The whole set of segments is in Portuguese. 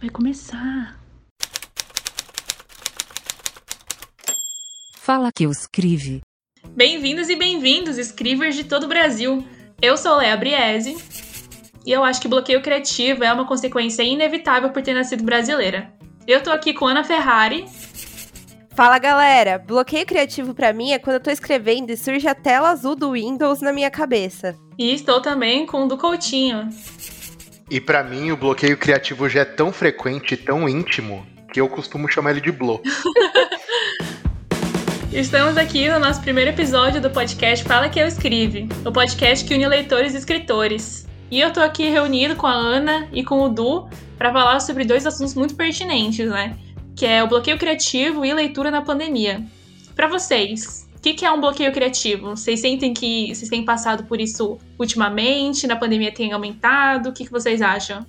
vai começar. Fala que eu escreve. Bem-vindos e bem-vindos, escrivers de todo o Brasil. Eu sou Lea Briese e eu acho que bloqueio criativo é uma consequência inevitável por ter nascido brasileira. Eu tô aqui com Ana Ferrari. Fala galera, bloqueio criativo para mim é quando eu tô escrevendo e surge a tela azul do Windows na minha cabeça. E estou também com o do Coutinho. E para mim o bloqueio criativo já é tão frequente e tão íntimo que eu costumo chamar ele de blow. Estamos aqui no nosso primeiro episódio do podcast Fala Que Eu Escreve, o podcast que une leitores e escritores. E eu tô aqui reunido com a Ana e com o Du para falar sobre dois assuntos muito pertinentes, né? Que é o bloqueio criativo e leitura na pandemia. Para vocês, o que, que é um bloqueio criativo? Vocês sentem que vocês têm passado por isso ultimamente? Na pandemia tem aumentado? O que, que vocês acham?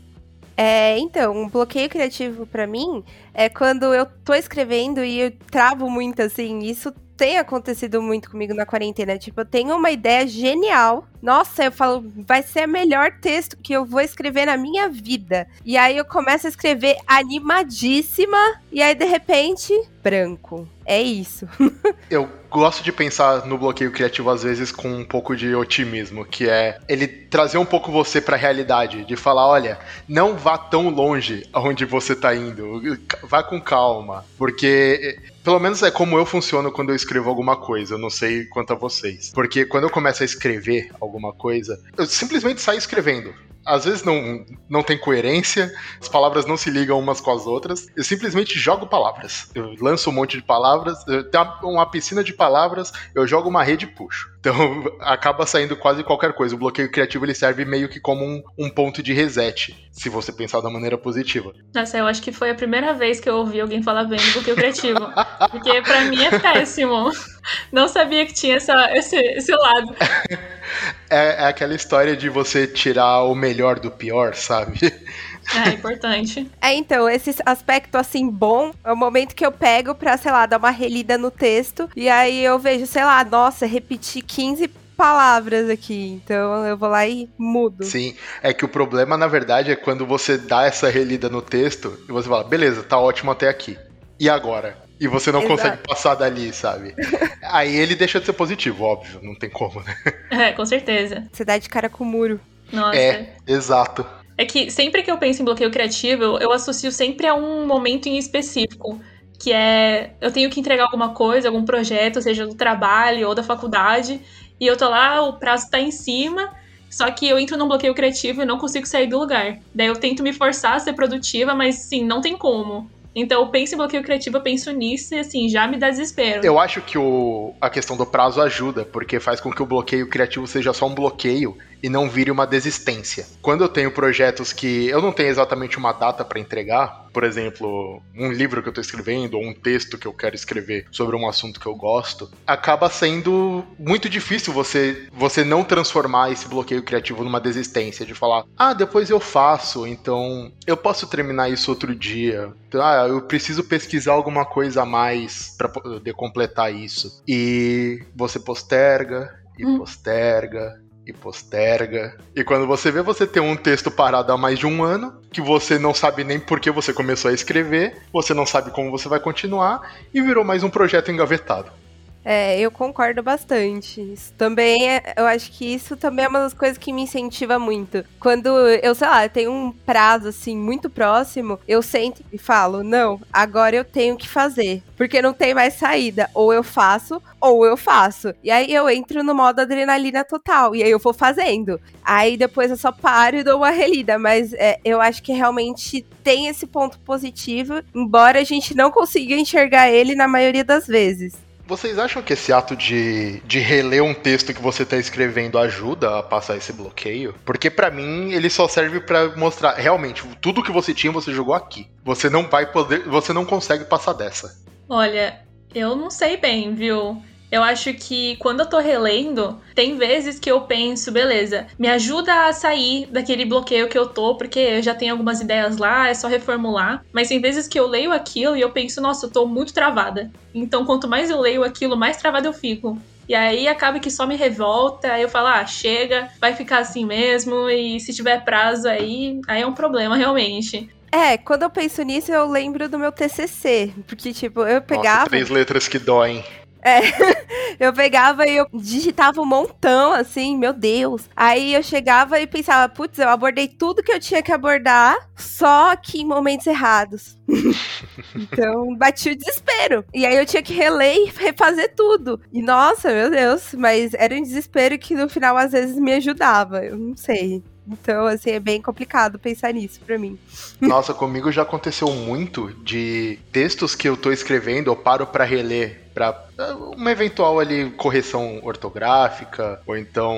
É, então, um bloqueio criativo para mim é quando eu tô escrevendo e eu travo muito assim. Isso tem acontecido muito comigo na quarentena. Tipo, eu tenho uma ideia genial. Nossa, eu falo, vai ser o melhor texto que eu vou escrever na minha vida. E aí eu começo a escrever animadíssima. E aí, de repente, branco. É isso. eu gosto de pensar no bloqueio criativo às vezes com um pouco de otimismo, que é ele trazer um pouco você para a realidade, de falar, olha, não vá tão longe aonde você tá indo, vá com calma, porque pelo menos é como eu funciono quando eu escrevo alguma coisa. Eu não sei quanto a vocês. Porque quando eu começo a escrever alguma coisa, eu simplesmente saio escrevendo às vezes não, não tem coerência, as palavras não se ligam umas com as outras. Eu simplesmente jogo palavras. Eu lanço um monte de palavras, tem uma piscina de palavras, eu jogo uma rede e puxo. Então acaba saindo quase qualquer coisa. O bloqueio criativo ele serve meio que como um, um ponto de reset, se você pensar da maneira positiva. Nossa, eu acho que foi a primeira vez que eu ouvi alguém falar bem do bloqueio criativo. porque para mim é péssimo. Não sabia que tinha essa, esse, esse lado. É, é aquela história de você tirar o melhor do pior, sabe? É importante. É, então, esse aspecto assim bom é o momento que eu pego pra, sei lá, dar uma relida no texto. E aí eu vejo, sei lá, nossa, repetir 15 palavras aqui. Então eu vou lá e mudo. Sim, é que o problema, na verdade, é quando você dá essa relida no texto e você fala, beleza, tá ótimo até aqui. E agora? E você não Exato. consegue passar dali, sabe? Aí ele deixa de ser positivo, óbvio, não tem como, né? É, com certeza. Você dá de cara com o muro. Nossa. É, exato. É que sempre que eu penso em bloqueio criativo, eu associo sempre a um momento em específico. Que é, eu tenho que entregar alguma coisa, algum projeto, seja do trabalho ou da faculdade, e eu tô lá, o prazo tá em cima, só que eu entro num bloqueio criativo e não consigo sair do lugar. Daí eu tento me forçar a ser produtiva, mas sim, não tem como. Então, eu penso em bloqueio criativo, eu penso nisso e assim, já me dá desespero. Eu acho que o, a questão do prazo ajuda, porque faz com que o bloqueio criativo seja só um bloqueio e não vire uma desistência. Quando eu tenho projetos que eu não tenho exatamente uma data para entregar, por exemplo, um livro que eu estou escrevendo ou um texto que eu quero escrever sobre um assunto que eu gosto, acaba sendo muito difícil você você não transformar esse bloqueio criativo numa desistência de falar: "Ah, depois eu faço, então eu posso terminar isso outro dia". Ah, eu preciso pesquisar alguma coisa a mais para poder completar isso. E você posterga e hum. posterga e posterga. E quando você vê, você tem um texto parado há mais de um ano, que você não sabe nem por que você começou a escrever, você não sabe como você vai continuar, e virou mais um projeto engavetado. É, eu concordo bastante. Isso também, é, eu acho que isso também é uma das coisas que me incentiva muito. Quando eu, sei lá, tenho um prazo assim muito próximo, eu sento e falo: "Não, agora eu tenho que fazer, porque não tem mais saída. Ou eu faço, ou eu faço". E aí eu entro no modo adrenalina total e aí eu vou fazendo. Aí depois eu só paro e dou uma relida, mas é, eu acho que realmente tem esse ponto positivo, embora a gente não consiga enxergar ele na maioria das vezes. Vocês acham que esse ato de, de reler um texto que você está escrevendo ajuda a passar esse bloqueio? Porque para mim ele só serve para mostrar realmente tudo que você tinha você jogou aqui. Você não vai poder, você não consegue passar dessa. Olha, eu não sei bem, viu? Eu acho que quando eu tô relendo, tem vezes que eu penso, beleza, me ajuda a sair daquele bloqueio que eu tô, porque eu já tenho algumas ideias lá, é só reformular. Mas tem vezes que eu leio aquilo e eu penso, nossa, eu tô muito travada. Então, quanto mais eu leio aquilo, mais travada eu fico. E aí acaba que só me revolta, aí eu falo, ah, chega, vai ficar assim mesmo, e se tiver prazo aí, aí é um problema realmente. É, quando eu penso nisso, eu lembro do meu TCC, porque, tipo, eu pegava... Nossa, três letras que doem. É, eu pegava e eu digitava um montão, assim, meu Deus. Aí eu chegava e pensava, putz, eu abordei tudo que eu tinha que abordar, só que em momentos errados. então, bati o desespero. E aí eu tinha que reler e refazer tudo. E nossa, meu Deus, mas era um desespero que no final às vezes me ajudava. Eu não sei. Então, assim, é bem complicado pensar nisso para mim. Nossa, comigo já aconteceu muito de textos que eu tô escrevendo, eu paro para reler para eh, uma eventual ali correção ortográfica ou então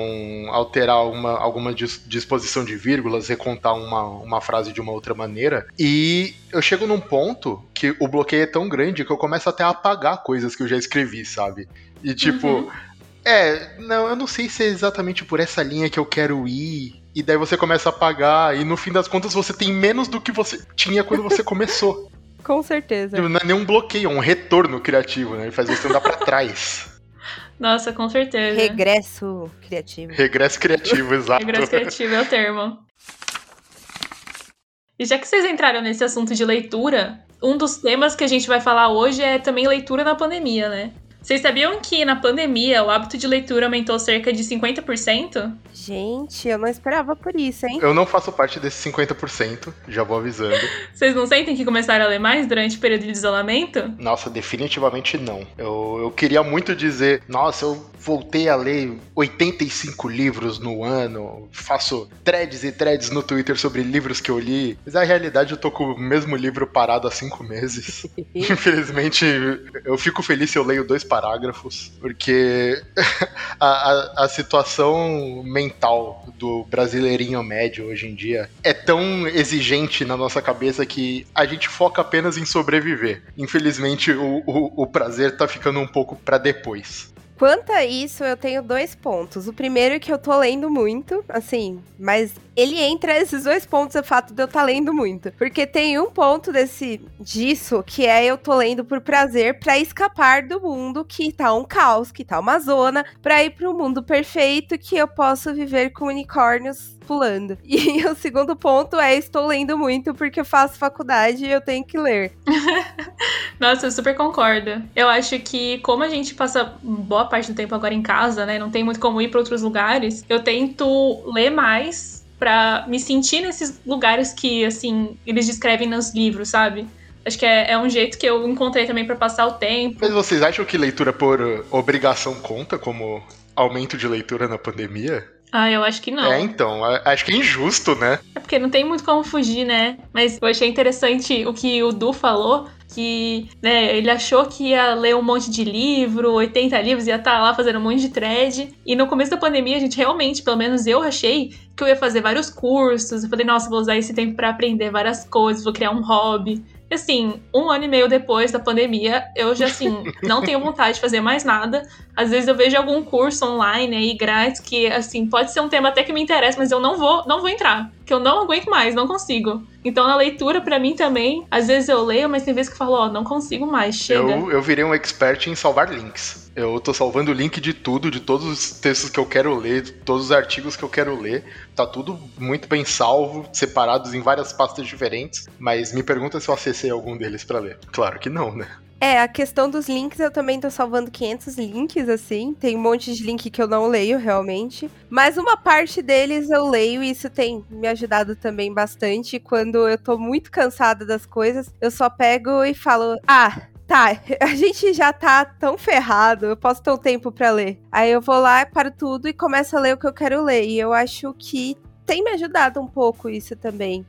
alterar uma, alguma disposição de vírgulas, recontar uma, uma frase de uma outra maneira. E eu chego num ponto que o bloqueio é tão grande que eu começo até a apagar coisas que eu já escrevi, sabe? E tipo, uhum. é, não, eu não sei se é exatamente por essa linha que eu quero ir e daí você começa a pagar, e no fim das contas você tem menos do que você tinha quando você começou. Com certeza. Tipo, não é nenhum bloqueio, é um retorno criativo, né? Ele faz você andar pra trás. Nossa, com certeza. Regresso criativo. Regresso criativo, exato. Regresso criativo é o termo. E já que vocês entraram nesse assunto de leitura, um dos temas que a gente vai falar hoje é também leitura na pandemia, né? Vocês sabiam que na pandemia o hábito de leitura aumentou cerca de 50%? Gente, eu não esperava por isso, hein? Eu não faço parte desse 50%, já vou avisando. Vocês não sentem que começaram a ler mais durante o período de isolamento? Nossa, definitivamente não. Eu, eu queria muito dizer, nossa, eu voltei a ler 85 livros no ano, faço threads e threads no Twitter sobre livros que eu li, mas na realidade eu tô com o mesmo livro parado há cinco meses. Infelizmente, eu fico feliz se eu leio dois parágrafos, porque a, a, a situação mental do brasileirinho médio hoje em dia é tão exigente na nossa cabeça que a gente foca apenas em sobreviver. Infelizmente, o, o, o prazer tá ficando um pouco para depois. Quanto a isso, eu tenho dois pontos. O primeiro é que eu tô lendo muito, assim, mas ele entra esses dois pontos, o fato de eu estar tá lendo muito. Porque tem um ponto desse disso que é eu tô lendo por prazer para escapar do mundo que tá um caos, que tá uma zona, para ir para um mundo perfeito que eu posso viver com unicórnios pulando. E o segundo ponto é estou lendo muito porque eu faço faculdade e eu tenho que ler. Nossa, eu super concordo. Eu acho que como a gente passa boa parte do tempo agora em casa, né, não tem muito como ir para outros lugares, eu tento ler mais para me sentir nesses lugares que, assim, eles descrevem nos livros, sabe? Acho que é, é um jeito que eu encontrei também para passar o tempo. Mas vocês acham que leitura por obrigação conta como aumento de leitura na pandemia? Ah, eu acho que não. É, então, acho que é injusto, né? É porque não tem muito como fugir, né? Mas eu achei interessante o que o Du falou, que né, ele achou que ia ler um monte de livro, 80 livros, ia estar tá lá fazendo um monte de thread. E no começo da pandemia, a gente realmente, pelo menos eu achei, que eu ia fazer vários cursos. Eu falei, nossa, vou usar esse tempo para aprender várias coisas, vou criar um hobby. Assim, um ano e meio depois da pandemia, eu já, assim, não tenho vontade de fazer mais nada. Às vezes eu vejo algum curso online aí, grátis, que, assim, pode ser um tema até que me interessa, mas eu não vou, não vou entrar. Que eu não aguento mais, não consigo. Então, na leitura, para mim também, às vezes eu leio, mas tem vezes que eu falo, ó, oh, não consigo mais, chega. Eu, eu virei um expert em salvar links. Eu tô salvando o link de tudo, de todos os textos que eu quero ler, de todos os artigos que eu quero ler. Tá tudo muito bem salvo, separados em várias pastas diferentes. Mas me pergunta se eu acessei algum deles para ler. Claro que não, né? É, a questão dos links, eu também tô salvando 500 links, assim. Tem um monte de link que eu não leio, realmente. Mas uma parte deles eu leio e isso tem me ajudado também bastante. Quando eu tô muito cansada das coisas, eu só pego e falo: Ah, tá, a gente já tá tão ferrado, eu posso ter um tempo para ler. Aí eu vou lá, paro tudo e começo a ler o que eu quero ler. E eu acho que tem me ajudado um pouco isso também.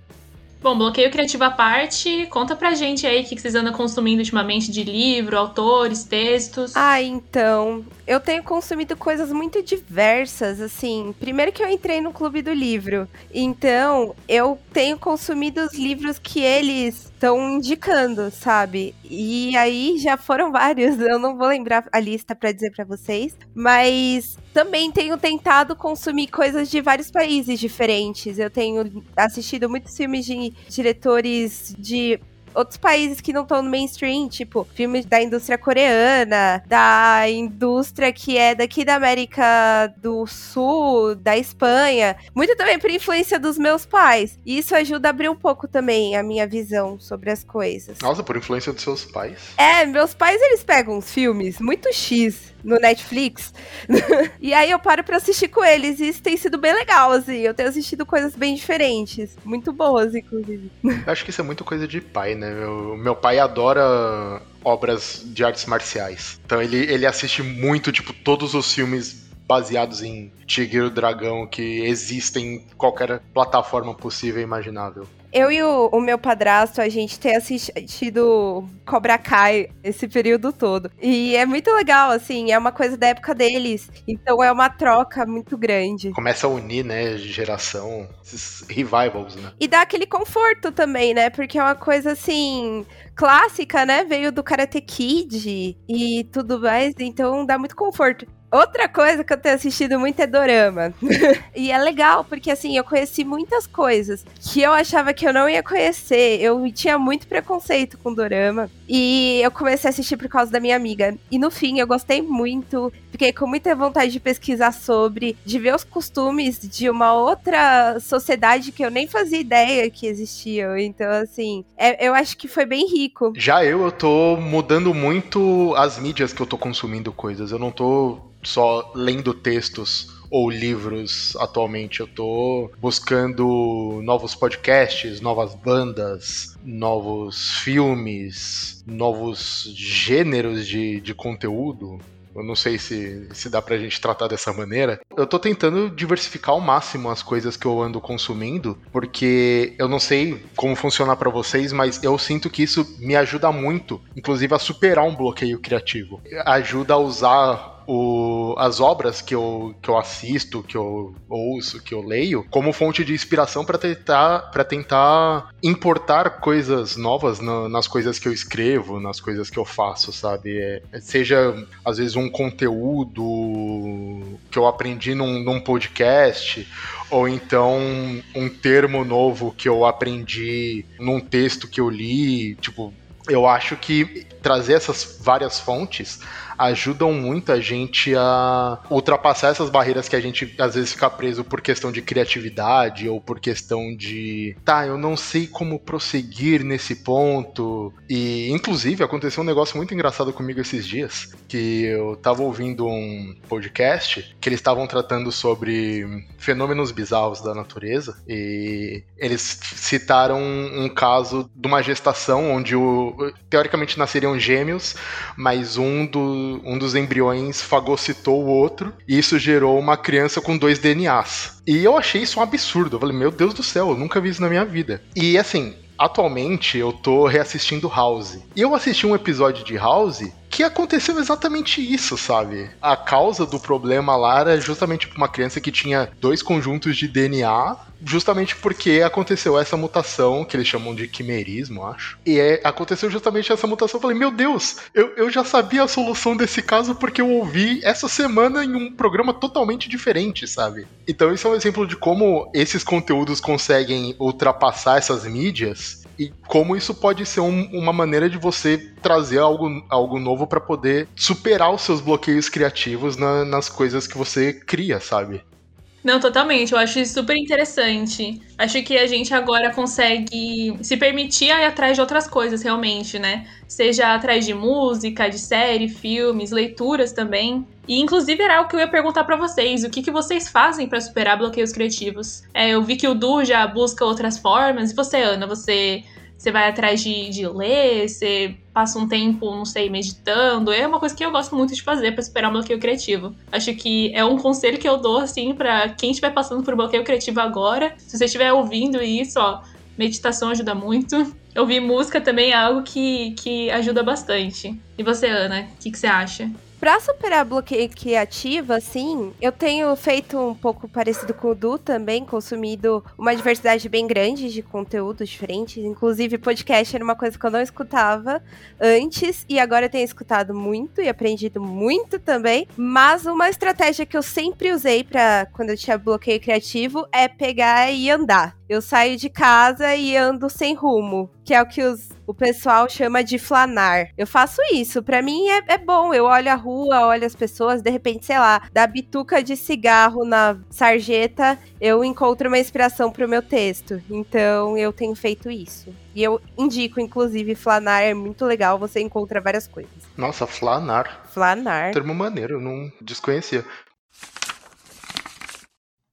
Bom, bloqueio criativo à parte, conta pra gente aí o que vocês andam consumindo ultimamente de livro, autores, textos. Ah, então, eu tenho consumido coisas muito diversas, assim. Primeiro que eu entrei no clube do livro, então eu tenho consumido os livros que eles estão indicando, sabe? E aí já foram vários, eu não vou lembrar a lista para dizer para vocês, mas também tenho tentado consumir coisas de vários países diferentes. Eu tenho assistido muitos filmes de diretores de outros países que não estão no mainstream, tipo filmes da indústria coreana, da indústria que é daqui da América do Sul, da Espanha, muito também por influência dos meus pais. E isso ajuda a abrir um pouco também a minha visão sobre as coisas. Nossa, por influência dos seus pais? É, meus pais eles pegam uns filmes muito X no Netflix. e aí eu paro pra assistir com eles. E isso tem sido bem legal, assim. Eu tenho assistido coisas bem diferentes. Muito boas, inclusive. Eu acho que isso é muito coisa de pai, né? Meu, meu pai adora obras de artes marciais. Então ele, ele assiste muito, tipo, todos os filmes baseados em Tigre e o Dragão que existem em qualquer plataforma possível e imaginável. Eu e o, o, meu padrasto, a gente tem assistido Cobra Kai esse período todo. E é muito legal, assim, é uma coisa da época deles. Então é uma troca muito grande. Começa a unir, né, geração, esses revivals, né? E dá aquele conforto também, né? Porque é uma coisa assim clássica, né? Veio do Karate Kid e tudo mais, então dá muito conforto. Outra coisa que eu tenho assistido muito é dorama. e é legal, porque assim, eu conheci muitas coisas que eu achava que eu não ia conhecer. Eu tinha muito preconceito com dorama. E eu comecei a assistir por causa da minha amiga. E no fim, eu gostei muito. Fiquei com muita vontade de pesquisar sobre, de ver os costumes de uma outra sociedade que eu nem fazia ideia que existiam. Então, assim, é, eu acho que foi bem rico. Já eu, eu tô mudando muito as mídias que eu tô consumindo coisas. Eu não tô só lendo textos ou livros atualmente. Eu tô buscando novos podcasts, novas bandas, novos filmes, novos gêneros de, de conteúdo. Eu não sei se, se dá pra gente tratar dessa maneira. Eu tô tentando diversificar ao máximo as coisas que eu ando consumindo, porque eu não sei como funcionar para vocês, mas eu sinto que isso me ajuda muito, inclusive a superar um bloqueio criativo. Ajuda a usar o, as obras que eu, que eu assisto, que eu ouço, que eu leio, como fonte de inspiração para tentar, tentar importar coisas novas no, nas coisas que eu escrevo, nas coisas que eu faço, sabe? É, seja, às vezes, um conteúdo que eu aprendi num, num podcast, ou então um termo novo que eu aprendi num texto que eu li, tipo, eu acho que trazer essas várias fontes ajudam muito a gente a ultrapassar essas barreiras que a gente às vezes fica preso por questão de criatividade ou por questão de, tá, eu não sei como prosseguir nesse ponto. E inclusive aconteceu um negócio muito engraçado comigo esses dias, que eu tava ouvindo um podcast que eles estavam tratando sobre fenômenos bizarros da natureza e eles citaram um caso de uma gestação onde o teoricamente nasceriam gêmeos, mas um um dos embriões fagocitou o outro, e isso gerou uma criança com dois DNAs. E eu achei isso um absurdo. Eu falei, meu Deus do céu, eu nunca vi isso na minha vida. E assim, atualmente eu tô reassistindo House. E eu assisti um episódio de House que aconteceu exatamente isso, sabe? A causa do problema lá era justamente uma criança que tinha dois conjuntos de DNA, justamente porque aconteceu essa mutação, que eles chamam de quimerismo, acho. E é, aconteceu justamente essa mutação. Eu falei, meu Deus, eu, eu já sabia a solução desse caso porque eu ouvi essa semana em um programa totalmente diferente, sabe? Então, isso é um exemplo de como esses conteúdos conseguem ultrapassar essas mídias e como isso pode ser um, uma maneira de você trazer algo, algo novo para poder superar os seus bloqueios criativos na, nas coisas que você cria, sabe? Não, totalmente. Eu acho isso super interessante. Acho que a gente agora consegue se permitir ir atrás de outras coisas, realmente, né? Seja atrás de música, de série, filmes, leituras também. E inclusive era algo que eu ia perguntar para vocês, o que, que vocês fazem para superar bloqueios criativos? É, eu vi que o Du já busca outras formas. E você, Ana, você você vai atrás de, de ler, você passa um tempo, não sei, meditando. É uma coisa que eu gosto muito de fazer para superar um bloqueio criativo. Acho que é um conselho que eu dou, assim, para quem estiver passando por bloqueio criativo agora. Se você estiver ouvindo isso, ó, meditação ajuda muito. Ouvir música também é algo que, que ajuda bastante. E você, Ana, o que, que você acha? Pra superar bloqueio criativo, assim, eu tenho feito um pouco parecido com o Du também, consumido uma diversidade bem grande de conteúdos diferentes. Inclusive, podcast era uma coisa que eu não escutava antes e agora eu tenho escutado muito e aprendido muito também. Mas uma estratégia que eu sempre usei para quando eu tinha bloqueio criativo é pegar e andar. Eu saio de casa e ando sem rumo, que é o que os o pessoal chama de flanar. Eu faço isso, para mim é, é, bom. Eu olho a rua, olho as pessoas, de repente, sei lá, da bituca de cigarro na sarjeta, eu encontro uma inspiração pro meu texto. Então eu tenho feito isso. E eu indico, inclusive, flanar é muito legal, você encontra várias coisas. Nossa, flanar. Flanar. Termo maneiro, eu não desconhecia.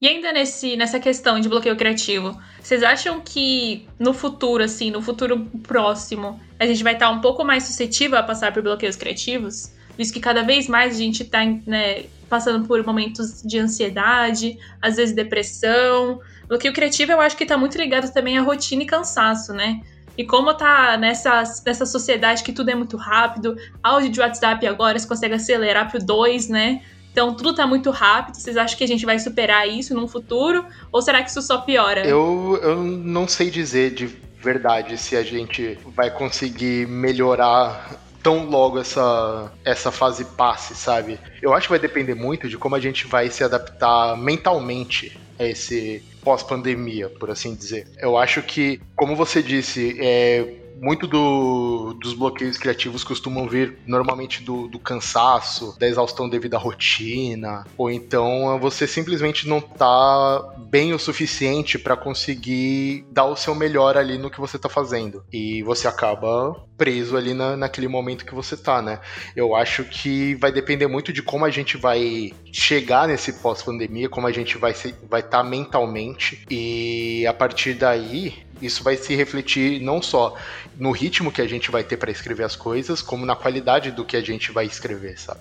E ainda nesse, nessa questão de bloqueio criativo, vocês acham que no futuro, assim, no futuro próximo, a gente vai estar um pouco mais suscetível a passar por bloqueios criativos? Visto que cada vez mais a gente está né, passando por momentos de ansiedade, às vezes depressão. Bloqueio criativo eu acho que está muito ligado também à rotina e cansaço, né? E como tá nessa, nessa sociedade que tudo é muito rápido, áudio de WhatsApp agora você consegue acelerar pro 2, né? Então tudo tá muito rápido. Vocês acham que a gente vai superar isso num futuro? Ou será que isso só piora? Eu, eu não sei dizer de verdade se a gente vai conseguir melhorar tão logo essa, essa fase passe, sabe? Eu acho que vai depender muito de como a gente vai se adaptar mentalmente a esse pós-pandemia, por assim dizer. Eu acho que, como você disse, é, muito do, dos bloqueios criativos costumam vir normalmente do, do, cansaço, da exaustão devido à rotina, ou então você simplesmente não tá bem o suficiente para conseguir dar o seu melhor ali no que você tá fazendo. E você acaba preso ali na, naquele momento que você tá, né? Eu acho que vai depender muito de como a gente vai chegar nesse pós-pandemia, como a gente vai estar vai tá mentalmente, e a partir daí isso vai se refletir não só no ritmo que a gente vai ter para escrever as coisas, como na qualidade do que a gente vai escrever, sabe?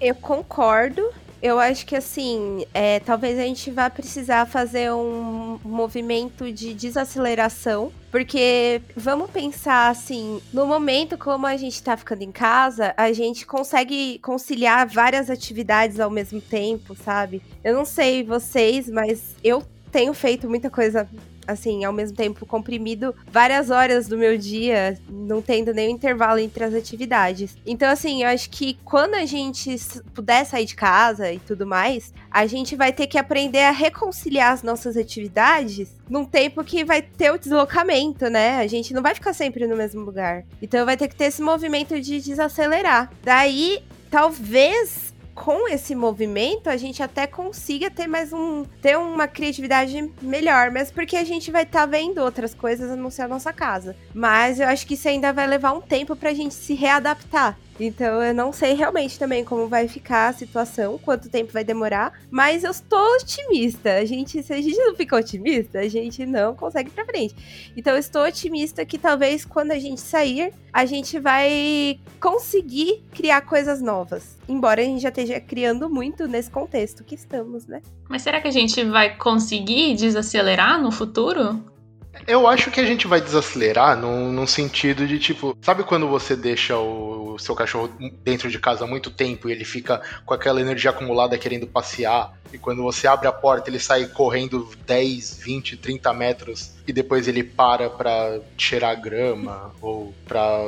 Eu concordo. Eu acho que assim, é, talvez a gente vá precisar fazer um movimento de desaceleração, porque vamos pensar assim, no momento como a gente tá ficando em casa, a gente consegue conciliar várias atividades ao mesmo tempo, sabe? Eu não sei vocês, mas eu tenho feito muita coisa assim, ao mesmo tempo comprimido várias horas do meu dia, não tendo nenhum intervalo entre as atividades. Então, assim, eu acho que quando a gente puder sair de casa e tudo mais, a gente vai ter que aprender a reconciliar as nossas atividades num tempo que vai ter o deslocamento, né? A gente não vai ficar sempre no mesmo lugar. Então vai ter que ter esse movimento de desacelerar. Daí, talvez com esse movimento a gente até consiga ter mais um ter uma criatividade melhor, mas porque a gente vai estar tá vendo outras coisas a não ser a nossa casa. Mas eu acho que isso ainda vai levar um tempo pra gente se readaptar. Então eu não sei realmente também como vai ficar a situação, quanto tempo vai demorar, mas eu estou otimista. A gente, se a gente não fica otimista, a gente não consegue ir pra frente. Então eu estou otimista que talvez quando a gente sair, a gente vai conseguir criar coisas novas. Embora a gente já esteja criando muito nesse contexto que estamos, né? Mas será que a gente vai conseguir desacelerar no futuro? Eu acho que a gente vai desacelerar num, num, sentido de tipo, sabe quando você deixa o, o seu cachorro dentro de casa há muito tempo e ele fica com aquela energia acumulada querendo passear? E quando você abre a porta, ele sai correndo 10, 20, 30 metros e depois ele para pra cheirar grama ou pra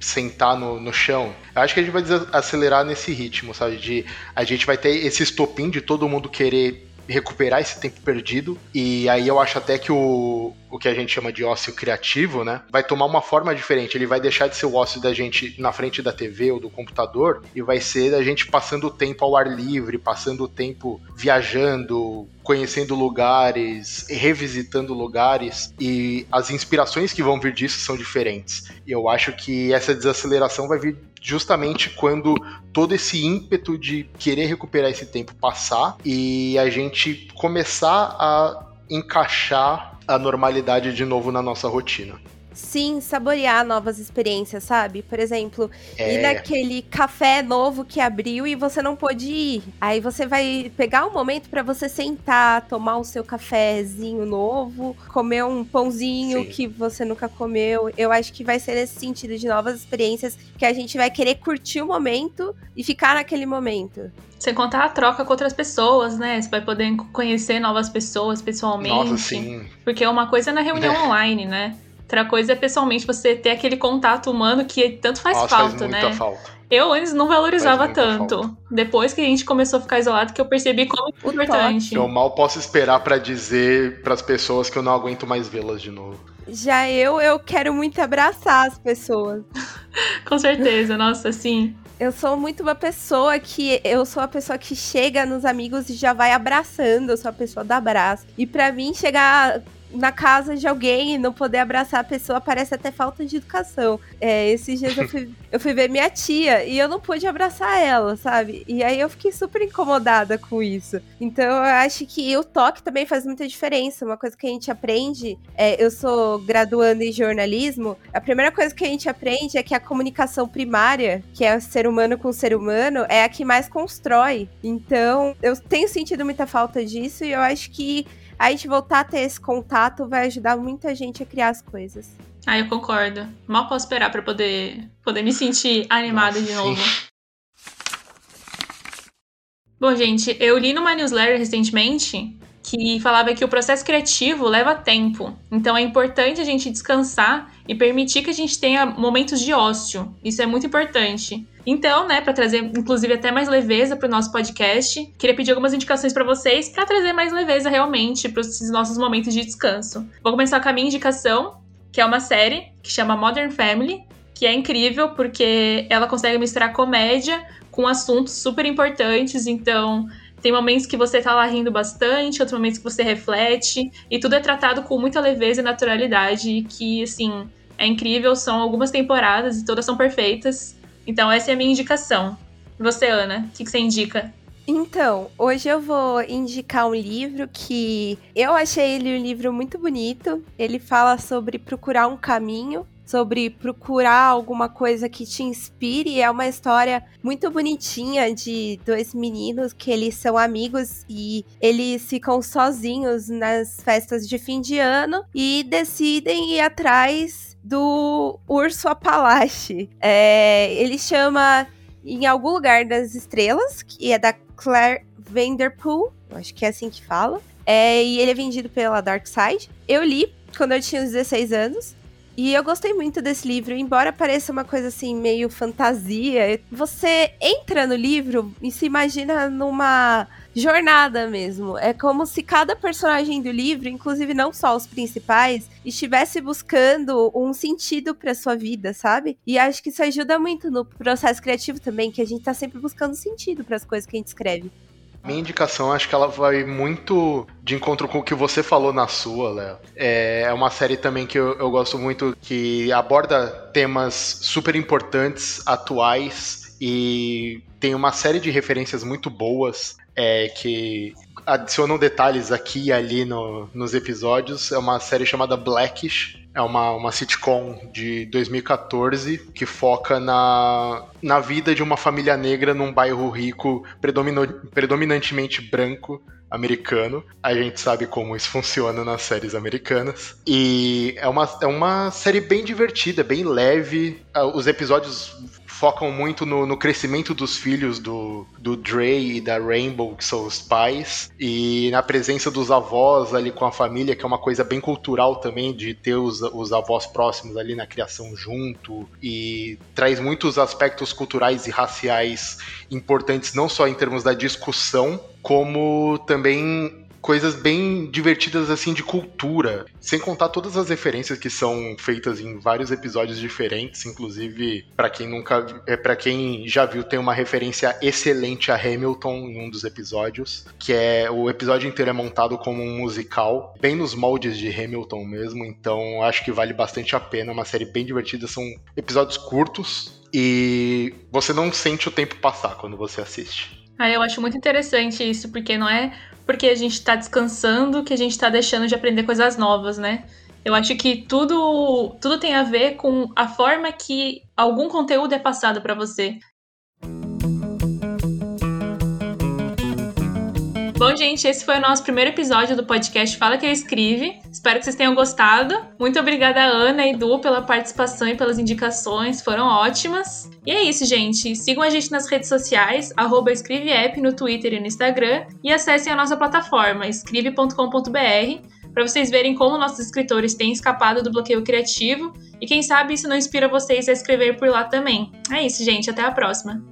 sentar no, no chão. Eu acho que a gente vai desacelerar nesse ritmo, sabe? De a gente vai ter esse estopim de todo mundo querer recuperar esse tempo perdido. E aí eu acho até que o, o que a gente chama de ócio criativo, né, vai tomar uma forma diferente. Ele vai deixar de ser o ócio da gente na frente da TV ou do computador e vai ser a gente passando o tempo ao ar livre, passando o tempo viajando, conhecendo lugares, revisitando lugares e as inspirações que vão vir disso são diferentes. E eu acho que essa desaceleração vai vir justamente quando todo esse ímpeto de querer recuperar esse tempo passar e a gente começar a encaixar a normalidade de novo na nossa rotina. Sim, saborear novas experiências, sabe? Por exemplo, é. ir naquele café novo que abriu e você não pôde ir. Aí você vai pegar um momento para você sentar, tomar o seu cafezinho novo, comer um pãozinho Sim. que você nunca comeu. Eu acho que vai ser nesse sentido de novas experiências que a gente vai querer curtir o momento e ficar naquele momento. Sem contar a troca com outras pessoas, né? Você vai poder conhecer novas pessoas pessoalmente. Nossa, sim. Porque uma coisa é na reunião é. online, né? Outra coisa é pessoalmente você ter aquele contato humano que tanto faz Nossa, falta, faz né? Muita falta. Eu antes não valorizava tanto. Falta. Depois que a gente começou a ficar isolado, que eu percebi como é importante. Eu mal posso esperar para dizer para as pessoas que eu não aguento mais vê-las de novo. Já eu, eu quero muito abraçar as pessoas. Com certeza, nossa, sim. Eu sou muito uma pessoa que. Eu sou a pessoa que chega nos amigos e já vai abraçando. Eu sou a pessoa do abraço. E para mim, chegar na casa de alguém e não poder abraçar a pessoa parece até falta de educação. É, esses dias eu fui, eu fui ver minha tia e eu não pude abraçar ela, sabe? E aí eu fiquei super incomodada com isso. Então eu acho que o toque também faz muita diferença. Uma coisa que a gente aprende, é, eu sou graduando em jornalismo, a primeira coisa que a gente aprende é que a comunicação primária, que é ser humano com ser humano, é a que mais constrói. Então eu tenho sentido muita falta disso e eu acho que a gente voltar a ter esse contato vai ajudar muita gente a criar as coisas. Ah, eu concordo. Mal posso esperar para poder, poder me sentir animada de novo. Bom, gente, eu li numa newsletter recentemente que falava que o processo criativo leva tempo. Então é importante a gente descansar e permitir que a gente tenha momentos de ócio. Isso é muito importante. Então, né, para trazer inclusive até mais leveza para o nosso podcast, queria pedir algumas indicações para vocês para trazer mais leveza realmente para os nossos momentos de descanso. Vou começar com a minha indicação, que é uma série que chama Modern Family, que é incrível porque ela consegue misturar comédia com assuntos super importantes, então tem momentos que você tá lá rindo bastante, outros momentos que você reflete, e tudo é tratado com muita leveza e naturalidade, que, assim, é incrível. São algumas temporadas e todas são perfeitas. Então, essa é a minha indicação. Você, Ana, o que, que você indica? Então, hoje eu vou indicar um livro que eu achei ele um livro muito bonito. Ele fala sobre procurar um caminho, sobre procurar alguma coisa que te inspire. É uma história muito bonitinha de dois meninos que eles são amigos e eles ficam sozinhos nas festas de fim de ano e decidem ir atrás do urso Apalache. É, ele chama Em Algum Lugar das Estrelas, que é da Claire Vanderpool, acho que é assim que fala. É, e ele é vendido pela Dark Side. Eu li quando eu tinha uns 16 anos. E eu gostei muito desse livro, embora pareça uma coisa assim, meio fantasia. Você entra no livro e se imagina numa jornada mesmo. É como se cada personagem do livro, inclusive não só os principais, estivesse buscando um sentido para sua vida, sabe? E acho que isso ajuda muito no processo criativo também, que a gente tá sempre buscando sentido para as coisas que a gente escreve. Minha indicação, acho que ela vai muito de encontro com o que você falou na sua, Léo. É, é uma série também que eu, eu gosto muito, que aborda temas super importantes, atuais, e tem uma série de referências muito boas é, que adicionam detalhes aqui e ali no, nos episódios. É uma série chamada Blackish. É uma, uma sitcom de 2014 que foca na, na vida de uma família negra num bairro rico, predominantemente branco, americano. A gente sabe como isso funciona nas séries americanas. E é uma, é uma série bem divertida, bem leve. Ah, os episódios focam muito no, no, crescimento dos filhos do, do Dre e da Rainbow, que são os pais, e na presença dos avós ali com a família, que é uma coisa bem cultural também, de ter os, os avós próximos ali na criação junto, e traz muitos aspectos culturais e raciais importantes, não só em termos da discussão, como também coisas bem divertidas assim de cultura, sem contar todas as referências que são feitas em vários episódios diferentes, inclusive para quem nunca, é para quem já viu tem uma referência excelente a Hamilton em um dos episódios, que é o episódio inteiro é montado como um musical, bem nos moldes de Hamilton mesmo, então acho que vale bastante a pena, uma série bem divertida, são episódios curtos e você não sente o tempo passar quando você assiste. Ah, eu acho muito interessante isso, porque não é porque a gente tá descansando que a gente tá deixando de aprender coisas novas, né? Eu acho que tudo, tudo tem a ver com a forma que algum conteúdo é passado para você. Bom, gente, esse foi o nosso primeiro episódio do podcast Fala Que Eu Escreve. Espero que vocês tenham gostado. Muito obrigada, Ana e Du, pela participação e pelas indicações, foram ótimas. E é isso, gente. Sigam a gente nas redes sociais, escreveapp no Twitter e no Instagram, e acessem a nossa plataforma, escreve.com.br para vocês verem como nossos escritores têm escapado do bloqueio criativo e quem sabe isso não inspira vocês a escrever por lá também. É isso, gente, até a próxima.